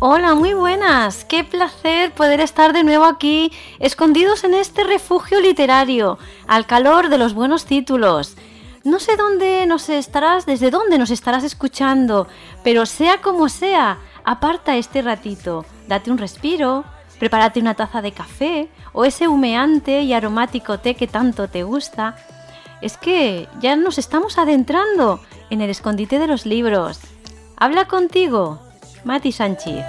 Hola, muy buenas. Qué placer poder estar de nuevo aquí, escondidos en este refugio literario, al calor de los buenos títulos. No sé dónde nos estarás, desde dónde nos estarás escuchando, pero sea como sea, aparta este ratito, date un respiro, prepárate una taza de café o ese humeante y aromático té que tanto te gusta. Es que ya nos estamos adentrando en el escondite de los libros. Habla contigo, Mati Sánchez.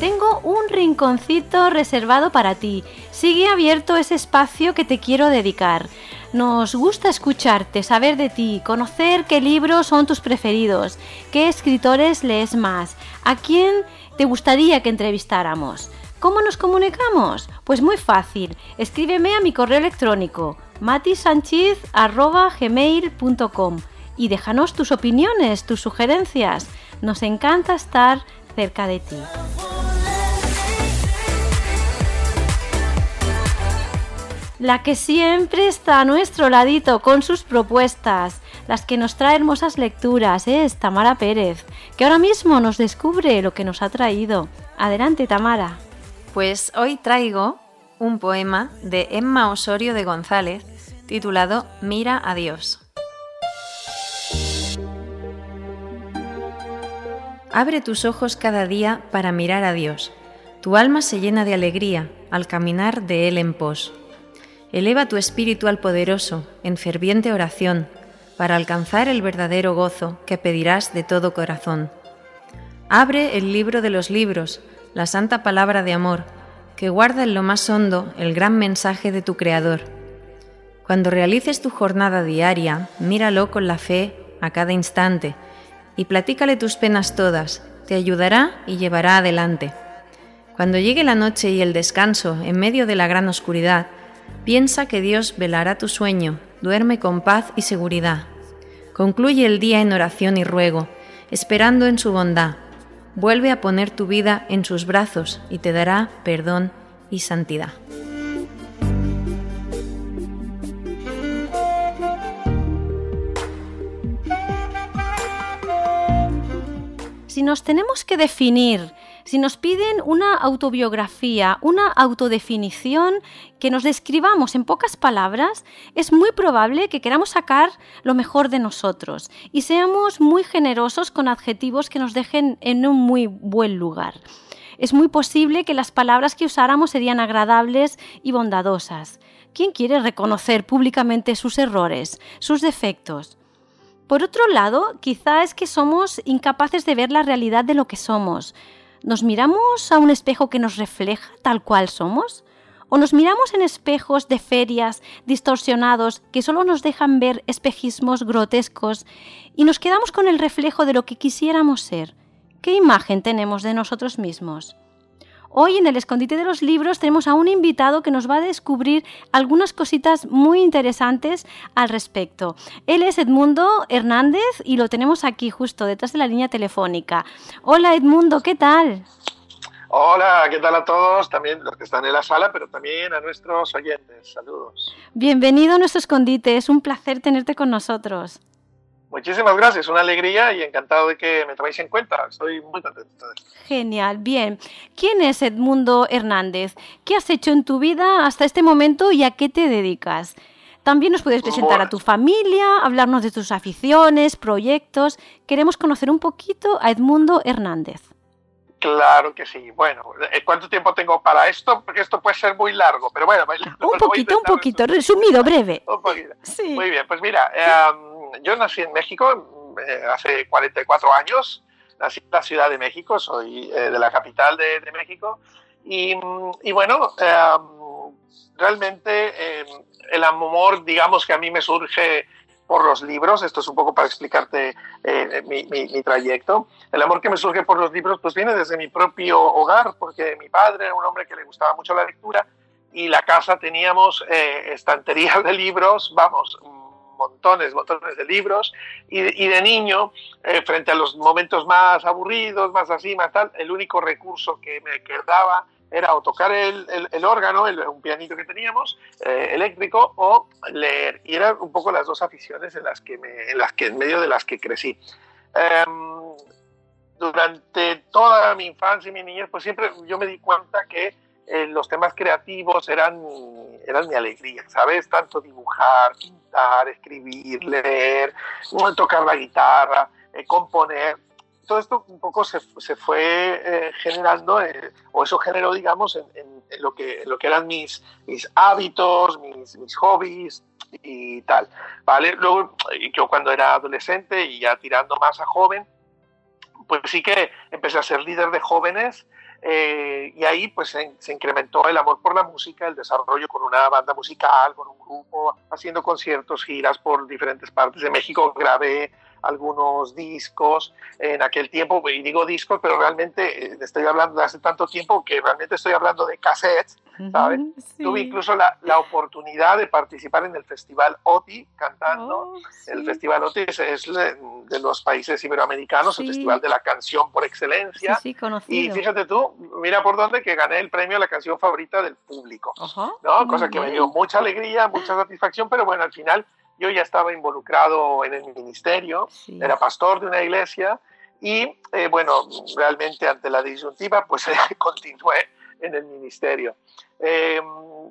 Tengo un rinconcito reservado para ti. Sigue abierto ese espacio que te quiero dedicar. Nos gusta escucharte, saber de ti, conocer qué libros son tus preferidos, qué escritores lees más, a quién te gustaría que entrevistáramos. ¿Cómo nos comunicamos? Pues muy fácil. Escríbeme a mi correo electrónico matisanchiz.gmail.com y déjanos tus opiniones, tus sugerencias. Nos encanta estar cerca de ti. La que siempre está a nuestro ladito con sus propuestas, las que nos trae hermosas lecturas, es Tamara Pérez, que ahora mismo nos descubre lo que nos ha traído. Adelante, Tamara. Pues hoy traigo un poema de Emma Osorio de González titulado Mira a Dios. Abre tus ojos cada día para mirar a Dios. Tu alma se llena de alegría al caminar de Él en pos. Eleva tu espíritu al poderoso en ferviente oración para alcanzar el verdadero gozo que pedirás de todo corazón. Abre el libro de los libros, la santa palabra de amor, que guarda en lo más hondo el gran mensaje de tu Creador cuando realices tu jornada diaria, míralo con la fe a cada instante y platícale tus penas todas, te ayudará y llevará adelante. Cuando llegue la noche y el descanso en medio de la gran oscuridad, piensa que Dios velará tu sueño, duerme con paz y seguridad. Concluye el día en oración y ruego, esperando en su bondad. Vuelve a poner tu vida en sus brazos y te dará perdón y santidad. si nos tenemos que definir, si nos piden una autobiografía, una autodefinición, que nos describamos en pocas palabras, es muy probable que queramos sacar lo mejor de nosotros y seamos muy generosos con adjetivos que nos dejen en un muy buen lugar. Es muy posible que las palabras que usáramos serían agradables y bondadosas. ¿Quién quiere reconocer públicamente sus errores, sus defectos? Por otro lado, quizá es que somos incapaces de ver la realidad de lo que somos. ¿Nos miramos a un espejo que nos refleja tal cual somos? ¿O nos miramos en espejos de ferias distorsionados que solo nos dejan ver espejismos grotescos y nos quedamos con el reflejo de lo que quisiéramos ser? ¿Qué imagen tenemos de nosotros mismos? Hoy en el escondite de los libros tenemos a un invitado que nos va a descubrir algunas cositas muy interesantes al respecto. Él es Edmundo Hernández y lo tenemos aquí justo detrás de la línea telefónica. Hola Edmundo, ¿qué tal? Hola, ¿qué tal a todos? También los que están en la sala, pero también a nuestros oyentes. Saludos. Bienvenido a nuestro escondite, es un placer tenerte con nosotros. Muchísimas gracias, una alegría y encantado de que me toméis en cuenta. Estoy muy contento. Genial, bien. ¿Quién es Edmundo Hernández? ¿Qué has hecho en tu vida hasta este momento y a qué te dedicas? También nos puedes presentar a tu familia, hablarnos de tus aficiones, proyectos. Queremos conocer un poquito a Edmundo Hernández. Claro que sí. Bueno, eh, ¿cuánto tiempo tengo para esto? Porque esto puede ser muy largo, pero bueno. Un poquito, un poquito, resumido, breve. un poquito. Sí. Muy bien, pues mira, em, yo nací en México eh, hace 44 años, nací en la Ciudad de México, soy eh, de la capital de, México, y, bueno, em, realmente em, el amor, digamos que a mí me surge por los libros, esto es un poco para explicarte eh, mi, mi, trayecto, el amor que me surge por los libros pues viene desde mi propio hogar, porque mi padre era un hombre que le gustaba mucho la lectura y la casa teníamos eh, estanterías de libros, vamos, montones, montones de libros, y, de niño, eh, frente a los momentos más aburridos, más así, más tal, el único recurso que me quedaba era o tocar el, el, órgano, el, un pianito que teníamos, eh, eléctrico, o leer. Y eran un poco las dos aficiones en las que, en las que en medio de las que crecí. Em, durante toda mi infancia y mi niñez, pues siempre yo me di cuenta que eh, los temas creativos eran, eran mi alegría, ¿sabes? Tanto dibujar, pintar, escribir, leer, tocar la guitarra, eh, componer todo esto un poco se, se fue eh, generando, eh, o eso generó, digamos, en, lo, que, lo que eran mis, mis hábitos, mis, mis hobbies y tal. ¿vale? Luego, yo cuando era adolescente y ya tirando más a joven, pues sí que empecé a ser líder de jóvenes eh, y ahí pues se, se, incrementó el amor por la música, el desarrollo con una banda musical, con un grupo, haciendo conciertos, giras por diferentes partes de México. Grabé algunos discos en aquel tiempo, y digo discos, pero realmente eh, estoy hablando de hace tanto tiempo que realmente estoy hablando de cassettes, ¿sabes? Tuve incluso la, la, oportunidad de participar en el Festival OTI cantando. Oh, el Festival OTI es, de los países iberoamericanos, el Festival de la Canción por excelencia. y fíjate tú, mira por dónde que gané el premio a la canción favorita del público, ¿no? Cosa que me dio mucha alegría, mucha satisfacción, pero bueno, al final yo ya estaba involucrado en el ministerio, era pastor de una iglesia y eh, bueno, realmente ante la disyuntiva pues continué en el ministerio. Eh,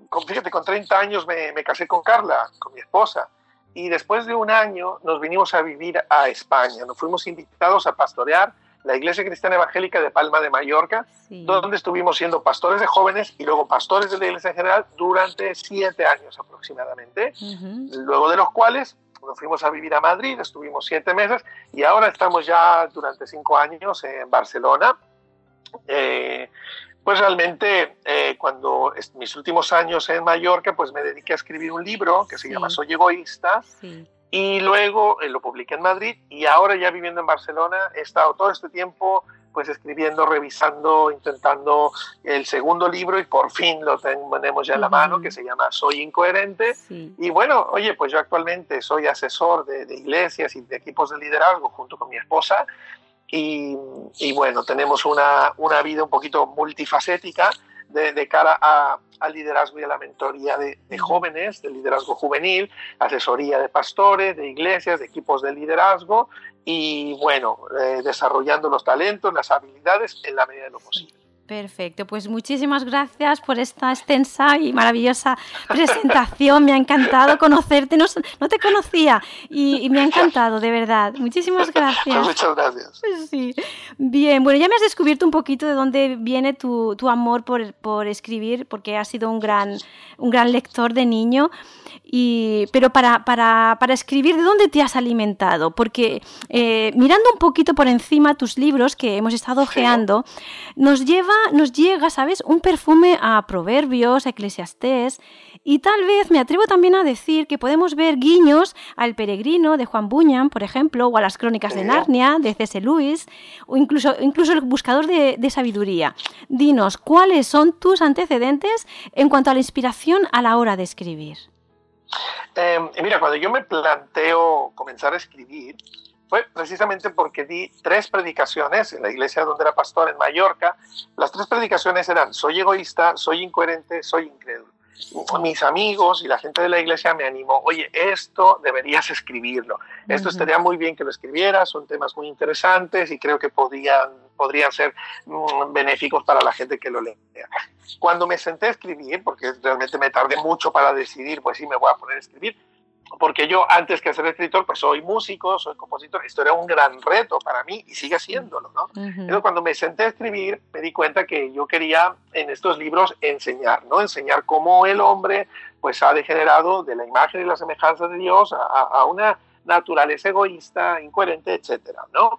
con, fíjate, con 30 años me, me casé con Carla, con mi esposa, y después de un año nos vinimos a vivir a España. Nos fuimos invitados a pastorear la Iglesia Cristiana Evangélica de Palma de Mallorca, donde estuvimos siendo pastores de jóvenes y luego pastores de la Iglesia en general durante siete años aproximadamente, luego de los cuales nos fuimos a vivir a Madrid, estuvimos siete meses y ahora estamos ya durante cinco años en Barcelona. Eh, pues realmente eh, cuando mis últimos años en Mallorca, pues me dediqué a escribir un libro que se llama Soy egoísta. Sí y luego eh, lo publiqué en Madrid y ahora ya viviendo en Barcelona he estado todo este tiempo pues escribiendo, revisando, intentando el segundo libro y por fin lo tenemos ya en la mano que se llama Soy Incoherente. Y bueno, oye, pues yo actualmente soy asesor de, de, iglesias y de equipos de liderazgo junto con mi esposa y, y bueno, tenemos una, una vida un poquito multifacética de, cara al liderazgo y a la mentoría de, jóvenes, de liderazgo juvenil, asesoría de pastores, de iglesias, de equipos de liderazgo y, bueno, eh, desarrollando los talentos, las habilidades en la medida de lo posible. Perfecto, pues muchísimas gracias por esta extensa y maravillosa presentación. Me ha encantado conocerte, no, no te conocía y, me ha encantado, de verdad. Muchísimas gracias. Muchas gracias. Sí. Bien, bueno, ya me has descubierto un poquito de dónde viene tu, tu amor por, por, escribir, porque has sido un gran, un gran lector de niño. Y, pero para, para, para, escribir, ¿de dónde te has alimentado? Porque eh, mirando un poquito por encima tus libros que hemos estado ojeando, nos lleva, nos llega, ¿sabes? Un perfume a Proverbios, a Eclesiastés, y tal vez me atrevo también a decir que podemos ver guiños al Peregrino de Juan Bunyan, por ejemplo, o a las Crónicas de Narnia de C.S. Lewis, o incluso, incluso el Buscador de, de Sabiduría. Dinos, ¿cuáles son tus antecedentes en cuanto a la inspiración a la hora de escribir? Eh, mira, cuando yo me planteo comenzar a escribir, fue precisamente porque di tres predicaciones en la iglesia donde era pastor en Mallorca. Las tres predicaciones eran, soy egoísta, soy incoherente, soy incrédulo mis amigos y la gente de la iglesia me animó, oye, esto deberías escribirlo, esto estaría muy bien que lo escribieras, son temas muy interesantes y creo que podrían, podrían ser mm, benéficos para la gente que lo lea. Cuando me senté a escribir, porque realmente me tardé mucho para decidir, pues sí, me voy a poner a escribir, porque yo antes que ser escritor, pues soy músico, soy compositor, esto era un gran reto para mí y sigue siéndolo, ¿no? Pero cuando me senté a escribir, me di cuenta que yo quería en estos libros enseñar, ¿no? Enseñar cómo el hombre, pues ha degenerado de la imagen y la semejanza de Dios a, a una naturaleza egoísta, incoherente, etcétera, ¿no?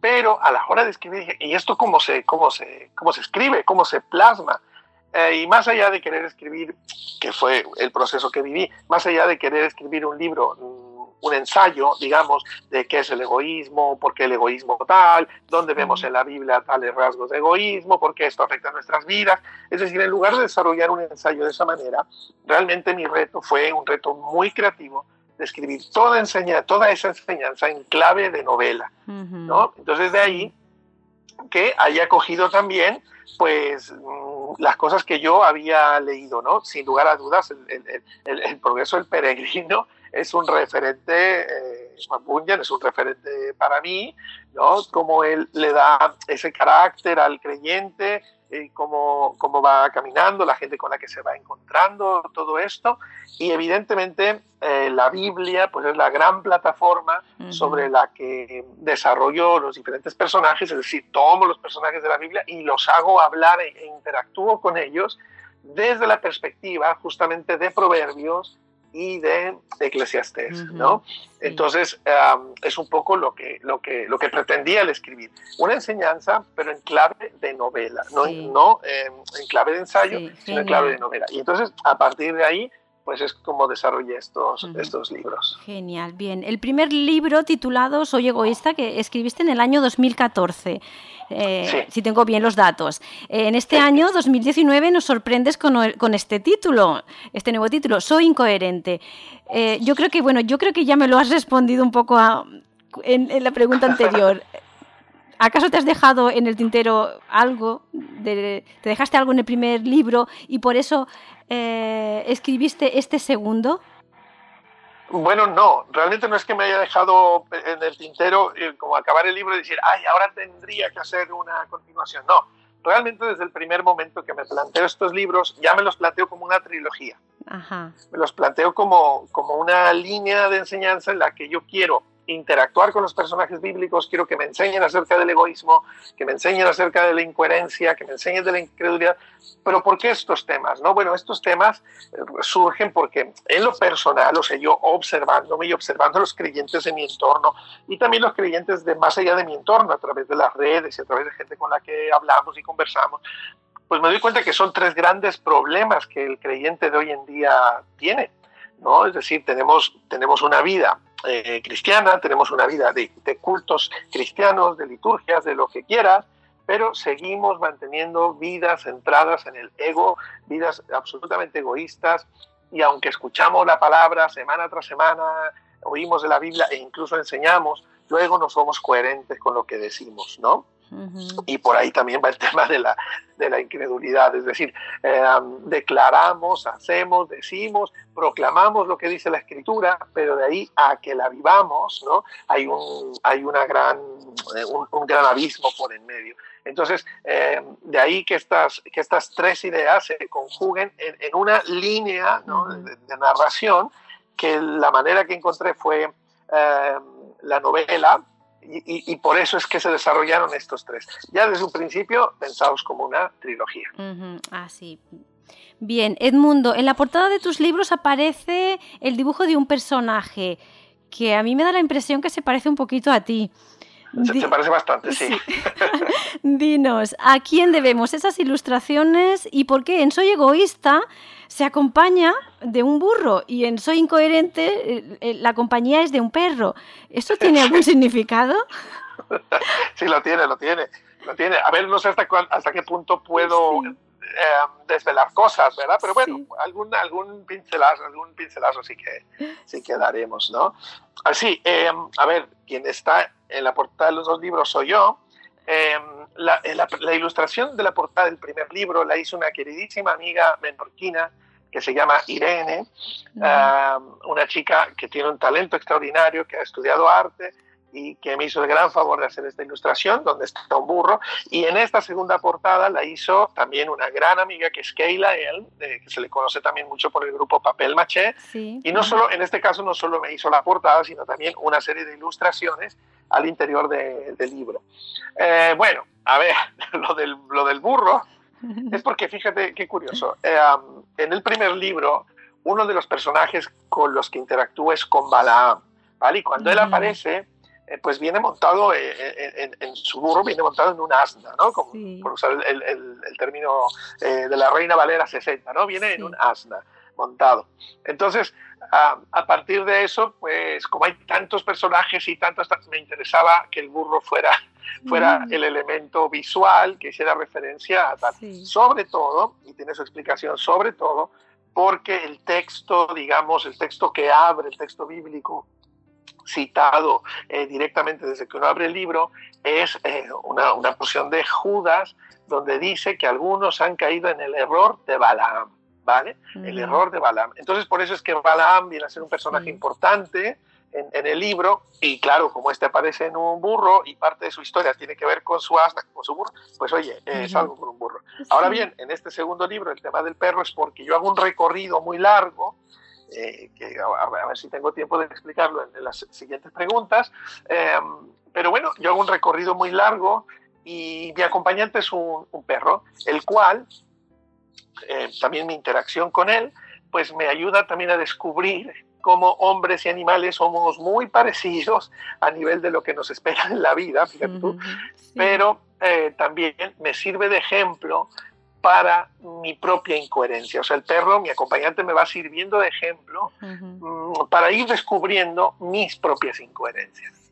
Pero a la hora de escribir, dije, ¿y esto cómo se, cómo se, cómo se escribe, cómo se plasma? Eh, y más allá de querer escribir, que fue el proceso que viví, más allá de querer escribir un libro un ensayo, digamos, de qué es el egoísmo, por qué el egoísmo tal, dónde vemos en la Biblia tales rasgos de egoísmo, por qué esto afecta a nuestras vidas. Es decir, en lugar de desarrollar un ensayo de esa manera, realmente mi reto fue un reto muy creativo de escribir toda, enseña, toda esa enseñanza en clave de novela. ¿no? Entonces de ahí que haya cogido también pues mm, las cosas que yo había leído, ¿no? Sin lugar a dudas, el, progreso del peregrino es un referente, eh, es un referente para mí, ¿no? Como él le da ese carácter al creyente, eh, cómo, cómo, va caminando, la gente con la que se va encontrando, todo esto. Y evidentemente eh, la Biblia pues es la gran plataforma sobre la que desarrollo los diferentes personajes, es decir, tomo los personajes de la Biblia y los hago hablar e, e interactúo con ellos desde la perspectiva justamente de proverbios, y de Eclesiastés, ¿no? Entonces, es un poco lo que, lo, que, lo que pretendía el escribir. Una enseñanza, pero en clave de novela, no, no em, en clave de ensayo, sino en clave de novela. Y entonces, a partir de ahí, pues es como desarrollé estos, estos libros. Genial, bien. El primer libro titulado Soy egoísta que escribiste en el año 2014. Eh, si tengo bien los datos. en este año, 2019, nos sorprendes con, con, este título, este nuevo título, Soy incoherente. Eh, yo creo que, bueno, yo creo que ya me lo has respondido un poco en, la pregunta anterior. ¿Acaso te has dejado en el tintero algo? te dejaste algo en el primer libro y por eso eh, escribiste este segundo? Bueno, no, realmente no es que me haya dejado en el tintero eh, como acabar el libro y decir, ay, ahora tendría que hacer una continuación. No, realmente desde el primer momento que me planteo estos libros, ya me los planteo como una trilogía. Me los planteo como, como una línea de enseñanza en la que yo quiero interactuar con los personajes bíblicos, quiero que me enseñen acerca del egoísmo, que me enseñen acerca de la incoherencia, que me enseñen de la incredulidad. Pero ¿por qué estos temas? No, bueno, estos temas eh, surgen porque en lo personal, o sea, yo observándome y observando a los creyentes de mi entorno y también los creyentes de más allá de mi entorno, a través de las redes y a través de gente con la que hablamos y conversamos, pues me doy cuenta que son tres grandes problemas que el creyente de hoy en día tiene. ¿no? Es decir, tenemos, tenemos una vida eh, cristiana, tenemos una vida de, cultos cristianos, de liturgias, de lo que quieras, pero seguimos manteniendo vidas centradas en el ego, vidas absolutamente egoístas, y aunque escuchamos la palabra semana tras semana, oímos de la Biblia e incluso enseñamos, luego no somos coherentes con lo que decimos, ¿no? Y por ahí también va el tema de la, de la incredulidad, es decir, eh, declaramos, hacemos, decimos, proclamamos lo que dice la escritura, pero de ahí a que la vivamos, ¿no? Hay un, hay una gran, eh, un, gran abismo por en medio. Entonces, eh, de ahí que estas, que estas tres ideas se conjuguen en, en una línea de, de, narración que la manera que encontré fue la novela, y, por eso es que se desarrollaron estos tres. Ya desde un principio pensados como una trilogía. Así. Ah, Bien, Edmundo, en la portada de tus libros aparece el dibujo de un personaje que a mí me da la impresión que se parece un poquito a ti. Se, parece bastante, sí. Dinos, ¿a quién debemos esas ilustraciones y por qué en Soy egoísta se acompaña de un burro y en Soy incoherente eh, eh, la compañía es de un perro? ¿Esto tiene algún significado? Sí, lo tiene, lo tiene. Lo tiene. A ver, no sé hasta, hasta qué punto puedo eh, desvelar cosas, ¿verdad? Pero bueno, algún, algún, pincelazo, algún pincelazo sí que, sí que daremos, ¿no? Así, a ver, quien está en la portada de los dos libros soy yo. Em, la, la, ilustración de la portada del primer libro la hizo una queridísima amiga menorquina que se llama Irene, una chica que tiene un talento extraordinario, que ha estudiado arte y que me hizo el gran favor de hacer esta ilustración, donde está un burro. Y en esta segunda portada la hizo también una gran amiga que es Keila El, que se le conoce también mucho por el grupo Papel Maché. Y no solo, en este caso no solo me hizo la portada, sino también una serie de ilustraciones al interior del libro. Eh, bueno, a ver, lo del, lo del burro es porque fíjate qué curioso. Eh, en el primer libro, uno de los personajes con los que interactúa es con Balaam. ¿vale? Y cuando él aparece, eh, pues viene montado eh, en, su burro, viene montado en un asna, ¿no? Como, Por usar el, el, término eh, de la Reina Valera 60, ¿no? Viene en un asna montado. Entonces, a partir de eso, pues como hay tantos personajes y tantas, me interesaba que el burro fuera, fuera mm. el elemento visual que hiciera referencia a tal. Sobre todo, y tiene su explicación, sobre todo, porque el texto, digamos, el texto que abre, el texto bíblico citado eh, directamente desde que uno abre el libro, es eh, una, una porción de Judas donde dice que algunos han caído en el error de Balaam. ¿vale? El error de Balaam. Entonces, por eso es que Balaam viene a ser un personaje importante en, el libro, y claro, como este aparece en un burro y parte de su historia tiene que ver con su asna, con su burro, pues oye, es algo con un burro. Ahora bien, en este segundo libro, el tema del perro es porque yo hago un recorrido muy largo, eh, que a, ver si tengo tiempo de explicarlo en, las siguientes preguntas, em, pero bueno, yo hago un recorrido muy largo y mi acompañante es un, un perro, el cual eh, también mi interacción con él, pues me ayuda también a descubrir cómo hombres y animales somos muy parecidos a nivel de lo que nos espera en la vida, fíjate tú, pero eh, también me sirve de ejemplo para mi propia incoherencia. O sea, el perro, mi acompañante, me va sirviendo de ejemplo mm, para ir descubriendo mis propias incoherencias.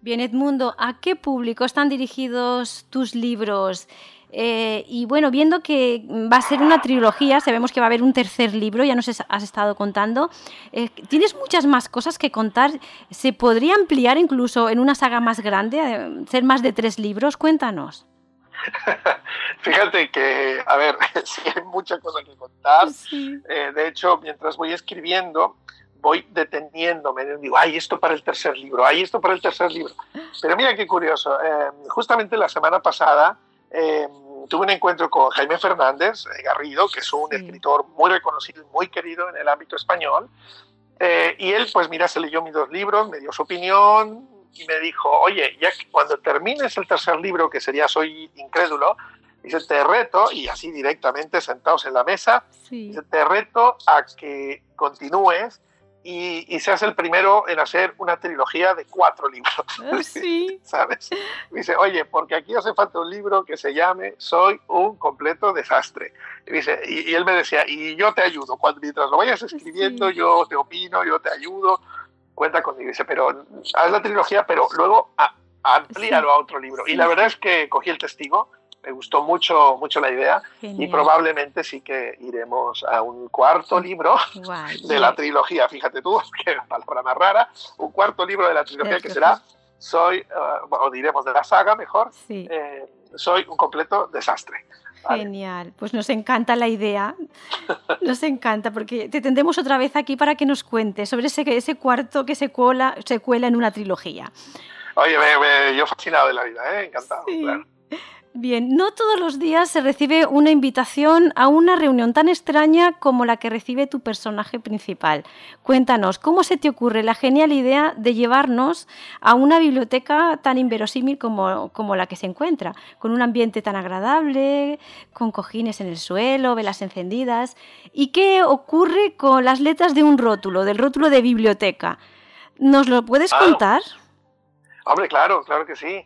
Bien, Edmundo, ¿a qué público están dirigidos tus libros? Eh, y bueno, viendo que va a ser una trilogía, sabemos que va a haber un tercer libro, ya nos has estado contando. Eh, tienes muchas más cosas que contar. ¿Se podría ampliar incluso en una saga más grande, eh, ser más de tres libros? Cuéntanos. Fíjate que, a ver, sí hay muchas cosas que contar. de hecho, mientras voy escribiendo, voy deteniéndome, digo, ay, esto para el tercer libro, ay, esto para el tercer libro. Pero mira qué curioso, justamente la semana pasada tuve un encuentro con Jaime Fernández eh, Garrido, que es un escritor muy reconocido y muy querido en el ámbito español. Eh, y él, pues mira, se leyó mis dos libros, me dio su opinión y me dijo, oye, ya que cuando termines el tercer libro, que sería Soy Incrédulo, dice, te reto, y así directamente sentados en la mesa, dice, te reto a que continúes y, se hace el primero en hacer una trilogía de cuatro libros. Ah, sí. ¿Sabes? Dice, oye, porque aquí hace falta un libro que se llame Soy un completo desastre. Y, dice, y, él me decía, y yo te ayudo. Cuando, mientras lo vayas escribiendo, yo te opino, yo te ayudo. Cuenta conmigo. Dice, pero haz la trilogía, pero luego amplíalo a otro libro. Y la verdad es que cogí el testigo me gustó mucho, mucho la idea y probablemente sí que iremos a un cuarto libro de la trilogía, fíjate tú, que palabra más rara, un cuarto libro de la trilogía que será Soy, eh, o diremos de la saga mejor, eh, Soy un completo desastre. Genial, pues nos encanta la idea, nos encanta porque te tendremos otra vez aquí para que nos cuentes sobre ese, ese cuarto que se, cuela, se cuela en una trilogía. Oye, me, yo fascinado de la vida, ¿eh? encantado. Claro. Bien, no todos los días se recibe una invitación a una reunión tan extraña como la que recibe tu personaje principal. Cuéntanos, ¿cómo se te ocurre la genial idea de llevarnos a una biblioteca tan inverosímil como, como la que se encuentra, con un ambiente tan agradable, con cojines en el suelo, velas encendidas? ¿Y qué ocurre con las letras de un rótulo, del rótulo de biblioteca? ¿Nos lo puedes ah. contar? Hombre, claro, claro que sí.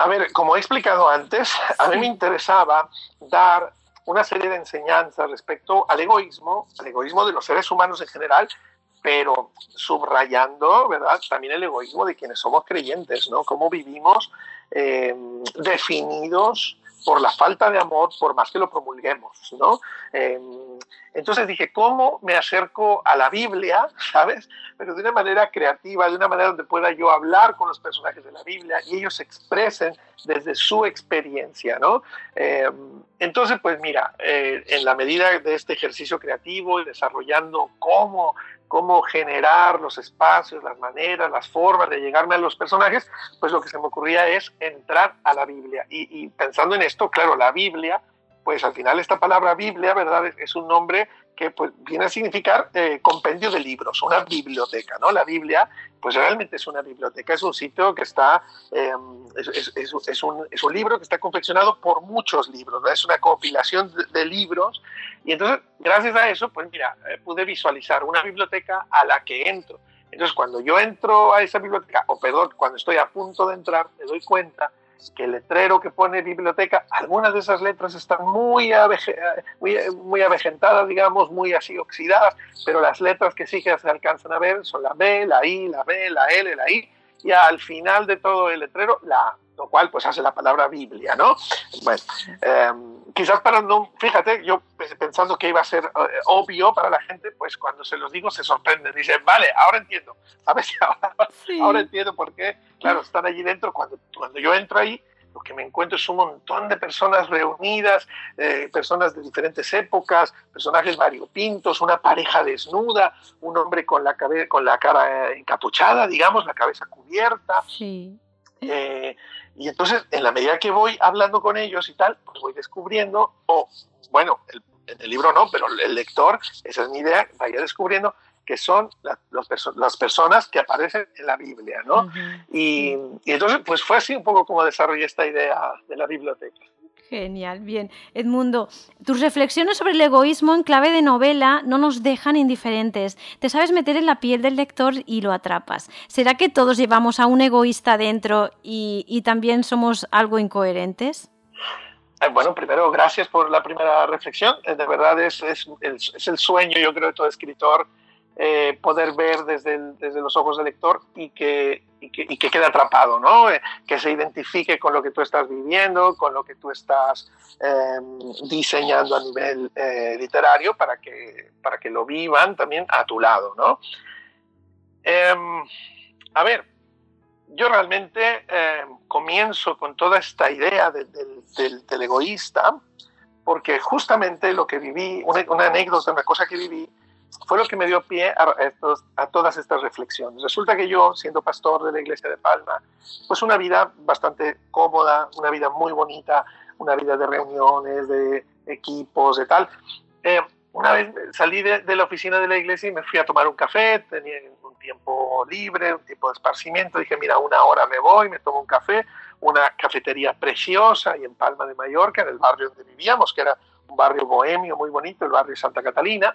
A ver, como he explicado antes, a mí me interesaba dar una serie de enseñanzas respecto al egoísmo, al egoísmo de los seres humanos en general, pero subrayando, ¿verdad? También el egoísmo de quienes somos creyentes, ¿no? Cómo vivimos eh, definidos por la falta de amor, por más que lo promulguemos, ¿no? Em, entonces dije, ¿cómo me acerco a la Biblia, ¿sabes? Pero de una manera creativa, de una manera donde pueda yo hablar con los personajes de la Biblia y ellos se expresen desde su experiencia, ¿no? Em, entonces, pues mira, eh, en la medida de este ejercicio creativo y desarrollando cómo cómo generar los espacios, las maneras, las formas de llegarme a los personajes, pues lo que se me ocurría es entrar a la Biblia. Y, pensando en esto, claro, la Biblia, pues al final esta palabra Biblia, ¿verdad? Es un nombre que pues, viene a significar eh, compendio de libros, una biblioteca, ¿no? La Biblia, pues realmente es una biblioteca, es un sitio que está, em, es, un, libro que está confeccionado por muchos libros, es una compilación de libros y entonces, gracias a eso, pues mira, eh, pude visualizar una biblioteca a la que entro. Entonces, cuando yo entro a esa biblioteca, o perdón, cuando estoy a punto de entrar, me doy cuenta que el letrero que pone biblioteca, algunas de esas letras están muy, muy, muy avejentadas, digamos, muy así oxidadas, pero las letras que sí que se alcanzan a ver son la B, la I, la B, la L, la I, y al final de todo el letrero la A, lo cual pues hace la palabra Biblia, ¿no? Bueno, em, quizás para no, fíjate, yo pensando que iba a ser eh, obvio para la gente, pues cuando se los digo se sorprenden, dicen, vale, ahora entiendo, a ver si ahora, ahora entiendo por qué, claro, están allí dentro, cuando, cuando yo entro ahí, lo que me encuentro es un montón de personas reunidas, eh, personas de diferentes épocas, personajes variopintos, una pareja desnuda, un hombre con la, con la cara encapuchada, digamos, la cabeza cubierta. Sí. Eh, y entonces, en la medida que voy hablando con ellos y tal, pues voy descubriendo, o bueno, en el libro no, pero el lector, esa es mi idea, vaya descubriendo que son las personas que aparecen en la Biblia, ¿no? y, y, entonces, pues fue así un poco como desarrollé esta idea de la biblioteca. Genial, bien. Edmundo, tus reflexiones sobre el egoísmo en clave de novela no nos dejan indiferentes. Te sabes meter en la piel del lector y lo atrapas. ¿Será que todos llevamos a un egoísta dentro y, y también somos algo incoherentes? Eh, bueno, primero, gracias por la primera reflexión. Eh, de verdad es, es, es el sueño, yo creo, de todo escritor eh, poder ver desde, desde, los ojos del lector y que, y que, y que quede atrapado, ¿no? Eh, que se identifique con lo que tú estás viviendo, con lo que tú estás em, diseñando a nivel eh, literario para que, para que lo vivan también a tu lado, ¿no? Em, a ver, yo realmente em, comienzo con toda esta idea del, del, egoísta porque justamente lo que viví, una, una anécdota, una cosa que viví, fue lo que me dio pie a, todas estas reflexiones. Resulta que yo, siendo pastor de la iglesia de Palma, pues una vida bastante cómoda, una vida muy bonita, una vida de reuniones, de equipos, de tal. Eh, una vez salí de, de, la oficina de la iglesia y me fui a tomar un café, tenía un tiempo libre, un tiempo de esparcimiento, dije, mira, una hora me voy, me tomo un café, una cafetería preciosa y en Palma de Mallorca, en el barrio donde vivíamos, que era un barrio bohemio muy bonito, el barrio Santa Catalina.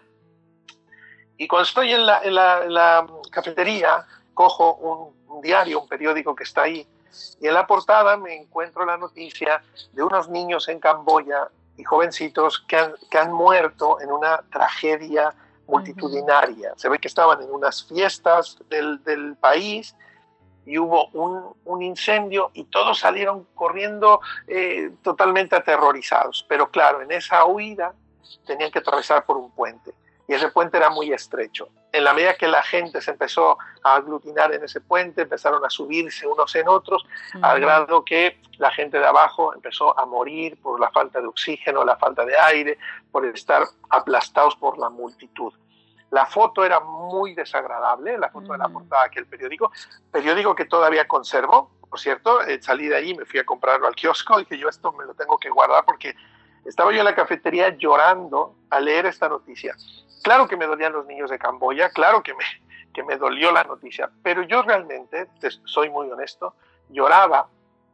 Y cuando estoy en la, en la, cafetería, cojo un, diario, un periódico que está ahí, y en la portada me encuentro la noticia de unos niños en Camboya y jovencitos que han, que han muerto en una tragedia multitudinaria. Se ve que estaban en unas fiestas del, del país y hubo un, un, incendio y todos salieron corriendo eh, totalmente aterrorizados. Pero claro, en esa huida tenían que atravesar por un puente y ese puente era muy estrecho. En la medida que la gente se empezó a aglutinar en ese puente, empezaron a subirse unos en otros, al grado que la gente de abajo empezó a morir por la falta de oxígeno, la falta de aire, por estar aplastados por la multitud. La foto era muy desagradable, la foto de la portada de aquel periódico, periódico que todavía conservo, por cierto, eh, salí de allí, me fui a comprarlo al kiosco y dije yo esto me lo tengo que guardar porque estaba yo en la cafetería llorando al leer esta noticia. Claro que me dolían los niños de Camboya, claro que me, que me dolió la noticia, pero yo realmente, soy muy honesto, lloraba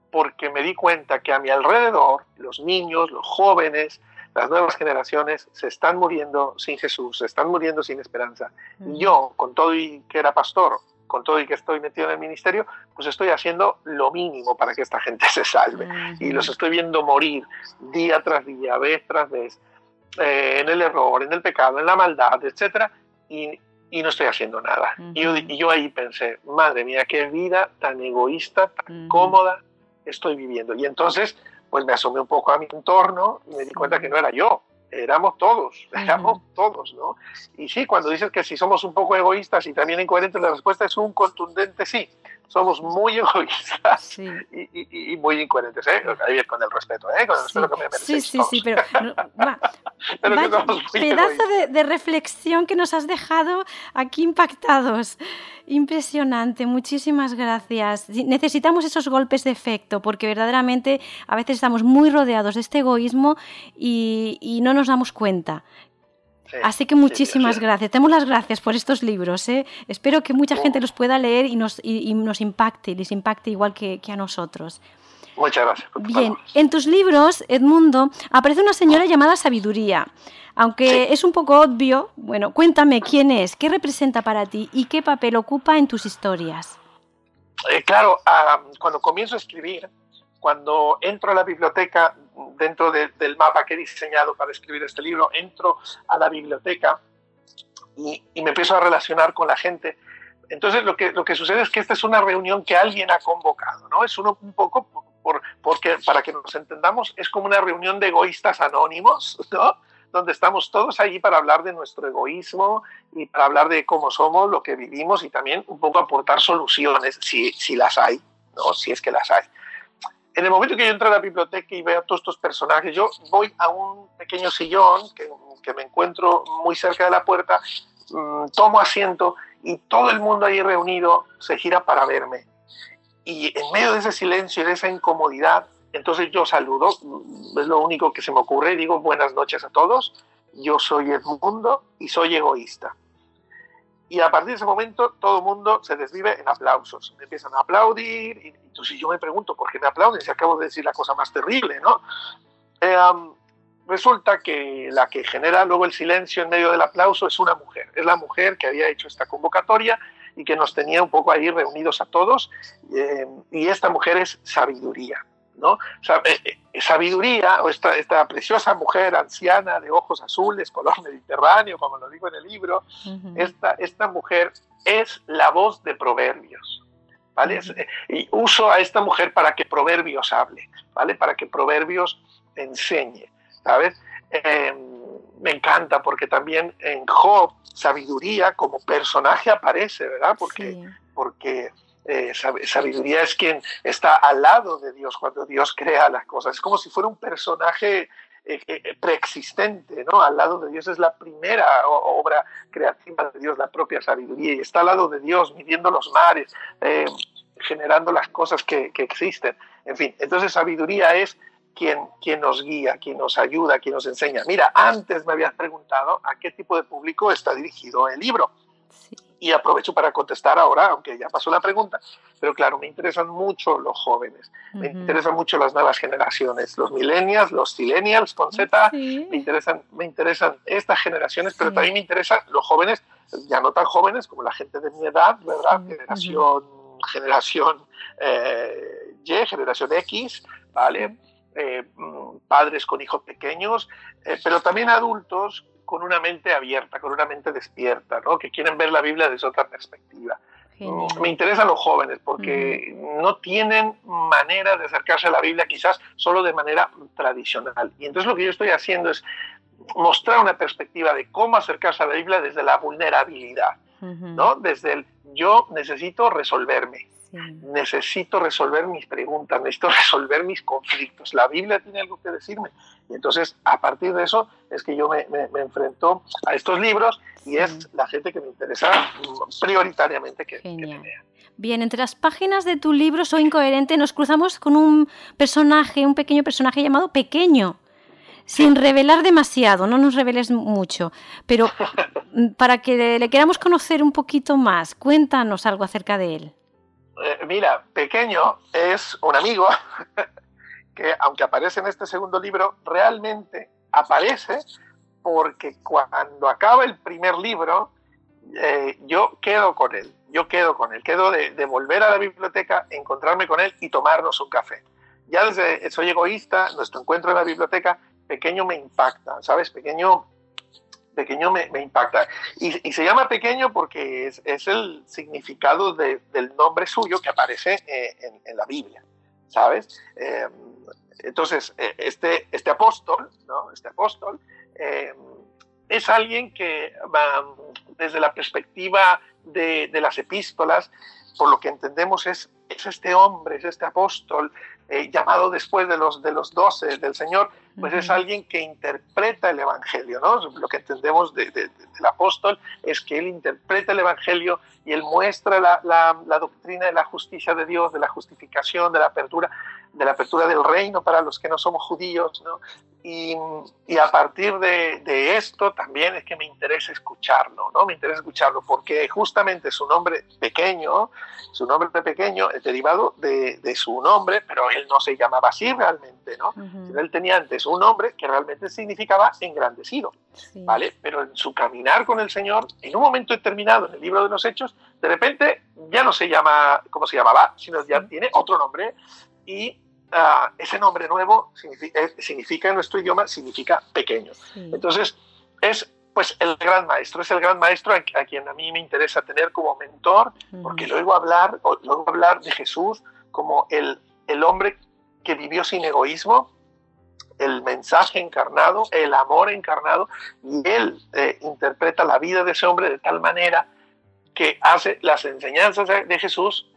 porque me di cuenta que a mi alrededor los niños, los jóvenes, las nuevas generaciones se están muriendo sin Jesús, se están muriendo sin esperanza. Y yo, con todo y que era pastor, con todo y que estoy metido en el ministerio, pues estoy haciendo lo mínimo para que esta gente se salve. Y los estoy viendo morir día tras día, vez tras vez. Eh, en el error, en el pecado, en la maldad, etc. Y, y no estoy haciendo nada. y, yo, ahí pensé, madre mía, qué vida tan egoísta, tan cómoda estoy viviendo. Y entonces, pues me asomé un poco a mi entorno y me di cuenta que no era yo, éramos todos, éramos todos, ¿no? Y sí, cuando dices que si somos un poco egoístas y también incoherentes, la respuesta es un contundente sí somos muy egoístas y, muy incoherentes, ¿eh? con el respeto, ¿eh? Con el respeto que me Sí, sí, sí, pero, pedazo de, reflexión que nos has dejado aquí impactados. Impresionante, muchísimas gracias. Necesitamos esos golpes de efecto porque verdaderamente a veces estamos muy rodeados de este egoísmo y, y no nos damos cuenta. Así que muchísimas gracias. Te las gracias por estos libros. ¿eh? Espero que mucha gente los pueda leer y nos, y, nos impacte, les impacte igual que, que a nosotros. Muchas gracias. Bien, en tus libros, Edmundo, aparece una señora llamada Sabiduría. Aunque es un poco obvio, bueno, cuéntame quién es, qué representa para ti y qué papel ocupa en tus historias. Eh, claro, ah, cuando comienzo a escribir, cuando entro a la biblioteca, dentro del mapa que he diseñado para escribir este libro, entro a la biblioteca y, me empiezo a relacionar con la gente. Entonces lo que, lo que sucede es que esta es una reunión que alguien ha convocado, ¿no? Es uno, un poco, por, porque para que nos entendamos, es como una reunión de egoístas anónimos, ¿no? donde estamos todos allí para hablar de nuestro egoísmo y para hablar de cómo somos, lo que vivimos y también un poco aportar soluciones, si, si las hay, ¿no? si es que las hay. En el momento que yo entro a la biblioteca y veo a todos estos personajes, yo voy a un pequeño sillón que, me encuentro muy cerca de la puerta, mmm, tomo asiento y todo el mundo ahí reunido se gira para verme. Y en medio de ese silencio y de esa incomodidad, entonces yo saludo, es lo único que se me ocurre, digo buenas noches a todos, yo soy Edmundo y soy egoísta. Y a partir de ese momento todo el mundo se desvive en aplausos, me empiezan a aplaudir, y entonces yo me pregunto por qué me aplauden si acabo de decir la cosa más terrible, ¿no? Eh, resulta que la que genera luego el silencio en medio del aplauso es una mujer, es la mujer que había hecho esta convocatoria y que nos tenía un poco ahí reunidos a todos, eh, y esta mujer es sabiduría. ¿No? Eh, eh, sabiduría, o esta, esta, preciosa mujer anciana de ojos azules, color mediterráneo, como lo digo en el libro, esta, esta mujer es la voz de Proverbios. ¿Vale? Eh, y uso a esta mujer para que Proverbios hable, ¿vale? Para que Proverbios enseñe, ¿sabes? Em, me encanta porque también en Job sabiduría como personaje aparece, ¿verdad? Porque, porque eh, sabiduría es quien está al lado de Dios cuando Dios crea las cosas. Es como si fuera un personaje eh, eh, preexistente, ¿no? Al lado de Dios es la primera obra creativa de Dios, la propia sabiduría, y está al lado de Dios midiendo los mares, generando las cosas que, que, existen. En fin, entonces sabiduría es quien, quien nos guía, quien nos ayuda, quien nos enseña. Mira, antes me habías preguntado a qué tipo de público está dirigido el libro. Y aprovecho para contestar ahora, aunque ya pasó la pregunta, pero claro, me interesan mucho los jóvenes, me interesan mucho las nuevas generaciones, los millennials, los silenials con Z, me, interesan, me interesan estas generaciones, pero también me interesan los jóvenes, ya no tan jóvenes como la gente de mi edad, ¿verdad? Generación, generación eh, Y, generación X, ¿vale? Eh, mm, padres con hijos pequeños, eh, pero también adultos con una mente abierta, con una mente despierta, ¿no? que quieren ver la Biblia desde otra perspectiva. Me interesan los jóvenes porque no tienen manera de acercarse a la Biblia quizás solo de manera tradicional. Y entonces lo que yo estoy haciendo es mostrar una perspectiva de cómo acercarse a la Biblia desde la vulnerabilidad, ¿no? Desde el yo necesito resolverme, necesito resolver mis preguntas, necesito resolver mis conflictos. La Biblia tiene algo que decirme. Entonces, a partir de eso, es que yo me, me, enfrento a estos libros y es la gente que me interesa prioritariamente que, que me lea. Bien, entre las páginas de tu libro Soy Incoherente nos cruzamos con un personaje, un pequeño personaje llamado Pequeño. Sin revelar demasiado, no nos reveles mucho, pero para que le queramos conocer un poquito más, cuéntanos algo acerca de él. Eh, mira, Pequeño es un amigo que, aunque aparece en este segundo libro, realmente aparece porque cuando acaba el primer libro, eh, yo quedo con él, yo quedo con él, quedo de, volver a la biblioteca, encontrarme con él y tomarnos un café. Ya desde Soy Egoísta, nuestro encuentro en la biblioteca, pequeño me impacta, ¿sabes? Pequeño pequeño me, impacta. Y, se llama pequeño porque es, el significado del nombre suyo que aparece eh, en, la Biblia, ¿sabes? Eh, entonces, eh, este, este apóstol, ¿no? Este apóstol es alguien que desde la perspectiva de, las epístolas, por lo que entendemos es, es este hombre, es este apóstol llamado después de los, de los doce del Señor, pues es alguien que interpreta el Evangelio, ¿no? Lo que entendemos del apóstol es que él interpreta el Evangelio y él muestra la, la, doctrina de la justicia de Dios, de la justificación, de la apertura, de la apertura del reino para los que no somos judíos, ¿no? Y, y a partir de, de, esto también es que me interesa escucharlo, ¿no? Me interesa escucharlo porque justamente su nombre pequeño, su nombre pequeño es derivado de, de su nombre, pero él no se llamaba así realmente, ¿no? Él tenía antes un nombre que realmente significaba engrandecido, ¿vale? Pero en su caminar con el Señor, en un momento determinado en el libro de los Hechos, de repente ya no se llama como se llamaba, sino ya tiene otro nombre y ah, ese nombre nuevo eh, significa, en nuestro idioma, significa pequeño. Entonces, es pues el gran maestro, es el gran maestro a, quien a mí me interesa tener como mentor, porque luego hablar, luego hablar de Jesús como el, el hombre que vivió sin egoísmo, el mensaje encarnado, el amor encarnado, y él eh, interpreta la vida de ese hombre de tal manera que hace las enseñanzas de Jesús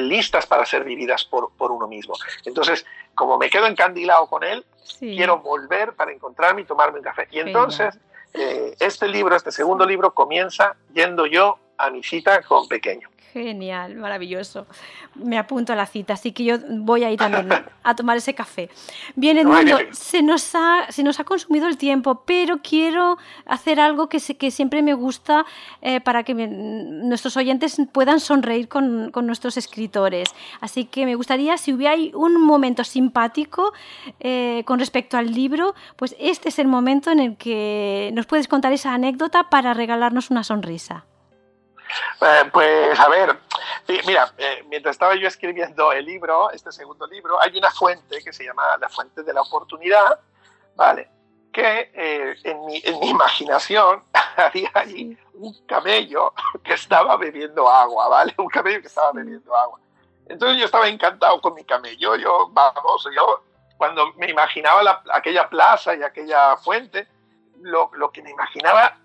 listas para ser vividas por, por, uno mismo. Entonces, como me quedo encandilado con él, quiero volver para encontrarme y tomarme un café. Y entonces, eh, este libro, este segundo libro, comienza yendo yo a mi cita con Pequeño. Genial, maravilloso. Me apunto a la cita, así que yo voy a ir también a tomar ese café. Bien, Edmundo, se nos ha, se nos ha consumido el tiempo, pero quiero hacer algo que, que siempre me gusta eh, para que nuestros oyentes puedan sonreír con, con, nuestros escritores. Así que me gustaría, si hubiera un momento simpático eh, con respecto al libro, pues este es el momento en el que nos puedes contar esa anécdota para regalarnos una sonrisa. Eh, pues a ver, mira, eh, mientras estaba yo escribiendo el libro, este segundo libro, hay una fuente que se llama la fuente de la oportunidad, ¿vale? Que eh, en, mi, en, mi, imaginación había ahí un camello que estaba bebiendo agua, ¿vale? Un camello que estaba bebiendo agua. Entonces yo estaba encantado con mi camello, yo, vamos, yo cuando me imaginaba la, aquella plaza y aquella fuente, lo, lo que me imaginaba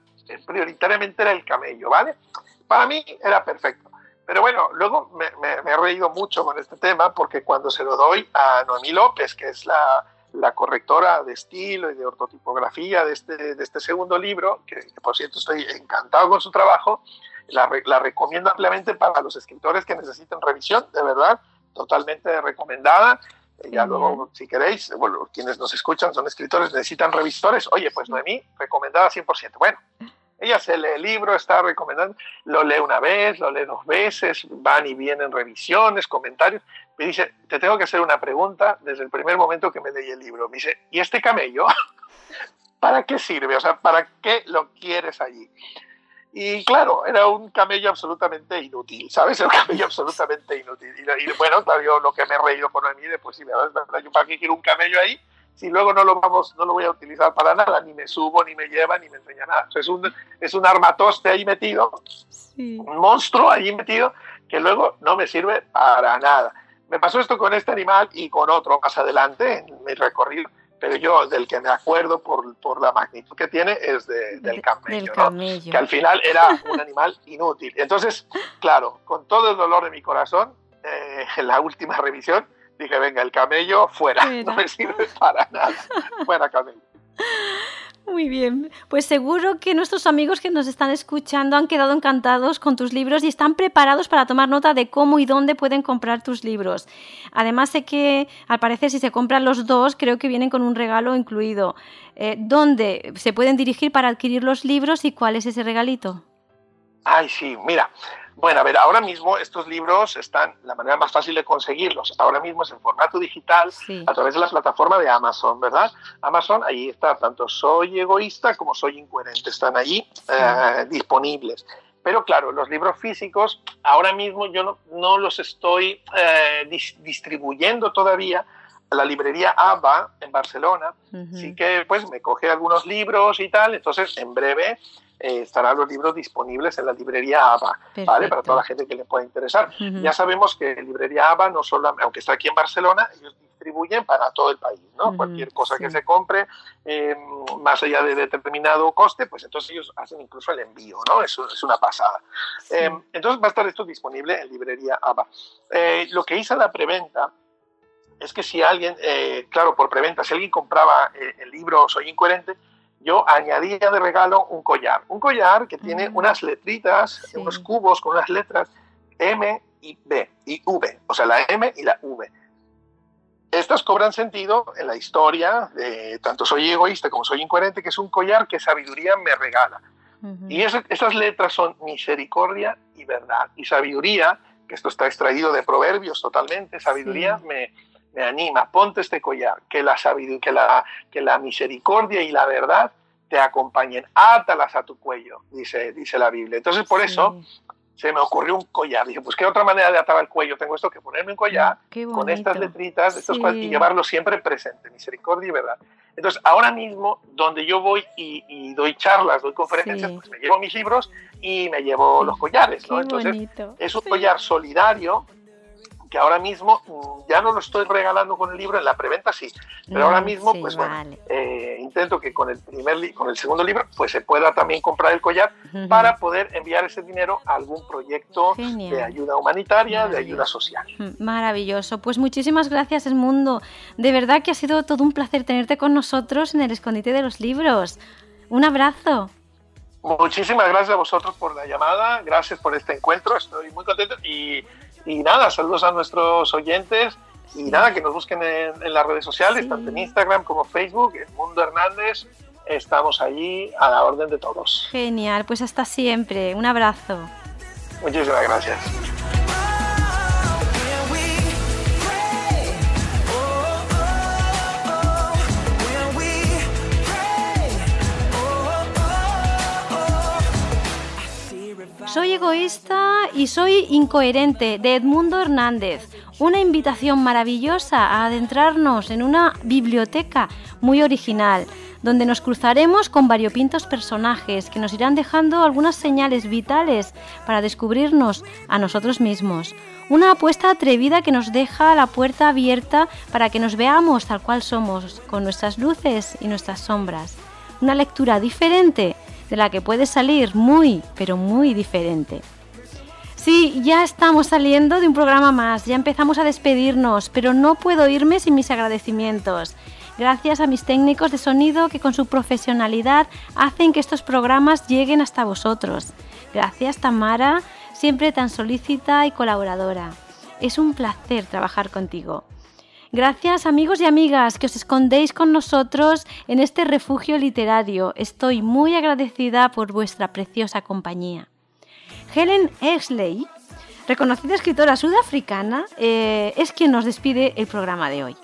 prioritariamente era el camello, ¿vale? Para mí era perfecto. Pero bueno, luego me, he reído mucho con este tema porque cuando se lo doy a Noemí López, que es la, la correctora de estilo y de ortotipografía de este, de este segundo libro, que, por cierto estoy encantado con su trabajo, la, la, recomiendo ampliamente para los escritores que necesiten revisión, de verdad, totalmente recomendada. Ya luego, si queréis, bueno, quienes nos escuchan son escritores, necesitan revisores. Oye, pues Noemí, recomendada 100%. Bueno, ella se lee el libro, está recomendando, lo lee una vez, lo lee dos veces, van y vienen revisiones, comentarios. Me dice, te tengo que hacer una pregunta desde el primer momento que me leí el libro. Me dice, ¿y este camello? ¿Para qué sirve? O sea, ¿para qué lo quieres allí? Y claro, era un camello absolutamente inútil, ¿sabes? Era un camello absolutamente inútil. Y, bueno, claro, lo que me he reído con mí, pues sí, yo para qué quiero un camello ahí si luego no lo vamos, no lo voy a utilizar para nada, ni me subo, ni me lleva, ni me enseña nada. es, un, es un armatoste ahí metido, un monstruo ahí metido, que luego no me sirve para nada. Me pasó esto con este animal y con otro más adelante en mi recorrido, pero yo del que me acuerdo por, por la magnitud que tiene es del camello, que al final era un animal inútil. Entonces, claro, con todo el dolor de mi corazón, eh, en la última revisión, dije, venga, el camello fuera, no me sirve para nada. Fuera camello. Muy bien, pues seguro que nuestros amigos que nos están escuchando han quedado encantados con tus libros y están preparados para tomar nota de cómo y dónde pueden comprar tus libros. Además sé que al parecer si se compran los dos creo que vienen con un regalo incluido. Eh, ¿Dónde se pueden dirigir para adquirir los libros y cuál es ese regalito? Ay, sí, mira, bueno, a ver, ahora mismo estos libros están, la manera más fácil de conseguirlos, ahora mismo es en formato digital a través de la plataforma de Amazon, ¿verdad? Amazon, ahí está, tanto Soy Egoísta como Soy Incoherente, están allí eh, disponibles. Pero claro, los libros físicos, ahora mismo yo no, no los estoy eh, distribuyendo todavía a la librería ABA en Barcelona. Así que pues me coge algunos libros y tal, entonces en breve eh, estarán los libros disponibles en la librería ABA, ¿vale? Para toda la gente que le pueda interesar. Ya sabemos que librería ABA, no solo, aunque está aquí en Barcelona, ellos distribuyen para todo el país, ¿no? Cualquier cosa que se compre, em, más allá de determinado coste, pues entonces ellos hacen incluso el envío, ¿no? Eso es una pasada. Em, entonces va a estar esto disponible en librería ABA. Eh, lo que hice la preventa es que si alguien, eh, claro, por preventa, si alguien compraba el libro Soy Incoherente, yo añadía de regalo un collar. Un collar que tiene mm. unas letritas, unos cubos con unas letras M y B y V, o sea, la M y la V. Estas cobran sentido en la historia de tanto soy egoísta como soy incoherente, que es un collar que sabiduría me regala. Y esas letras son misericordia y verdad. Y sabiduría, que esto está extraído de proverbios totalmente, sabiduría me, me anima, ponte este collar, que la, que la, que la misericordia y la verdad te acompañen, átalas a tu cuello, dice, dice la Biblia. Entonces, por eso, se me ocurrió un collar. Dije, pues qué otra manera de atar el cuello tengo esto que ponerme un collar con estas letritas estos y llevarlo siempre presente, misericordia y verdad. Entonces, ahora mismo, donde yo voy y, doy charlas, doy conferencias, pues me llevo mis libros y me llevo los collares. ¿no? Entonces, es un collar solidario que ahora mismo mm, ya no lo estoy regalando con el libro, en la preventa sí, pero ahora mismo pues bueno, eh, intento que con el primer con el segundo libro pues se pueda también comprar el collar para poder enviar ese dinero a algún proyecto de ayuda humanitaria, de ayuda social. Maravilloso, pues muchísimas gracias mundo de verdad que ha sido todo un placer tenerte con nosotros en el escondite de los libros. Un abrazo. Muchísimas gracias a vosotros por la llamada, gracias por este encuentro, estoy muy contento y y nada, saludos a nuestros oyentes y nada, que nos busquen en, las redes sociales, tanto en Instagram como Facebook, en Mundo Hernández. Estamos allí a la orden de todos. Genial, pues hasta siempre. Un abrazo. Muchísimas gracias. Soy egoísta y soy incoherente de Edmundo Hernández. Una invitación maravillosa a adentrarnos en una biblioteca muy original, donde nos cruzaremos con variopintos personajes que nos irán dejando algunas señales vitales para descubrirnos a nosotros mismos. Una apuesta atrevida que nos deja la puerta abierta para que nos veamos tal cual somos, con nuestras luces y nuestras sombras. Una lectura diferente de la que puede salir muy, pero muy diferente. Sí, ya estamos saliendo de un programa más, ya empezamos a despedirnos, pero no puedo irme sin mis agradecimientos. Gracias a mis técnicos de sonido que con su profesionalidad hacen que estos programas lleguen hasta vosotros. Gracias Tamara, siempre tan solícita y colaboradora. Es un placer trabajar contigo. Gracias amigos y amigas que os escondéis con nosotros en este refugio literario. Estoy muy agradecida por vuestra preciosa compañía. Helen Exley, reconocida escritora sudafricana, eh, es quien nos despide el programa de hoy.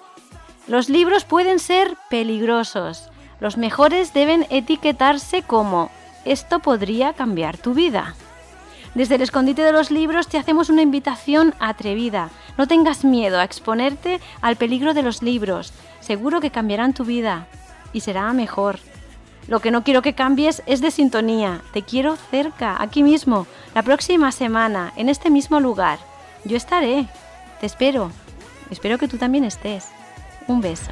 Los libros pueden ser peligrosos. Los mejores deben etiquetarse como esto podría cambiar tu vida. Desde el escondite de los libros te hacemos una invitación atrevida. No tengas miedo a exponerte al peligro de los libros. Seguro que cambiarán tu vida y será mejor. Lo que no quiero que cambies es de sintonía. Te quiero cerca, aquí mismo, la próxima semana, en este mismo lugar. Yo estaré. Te espero. Espero que tú también estés. Un beso.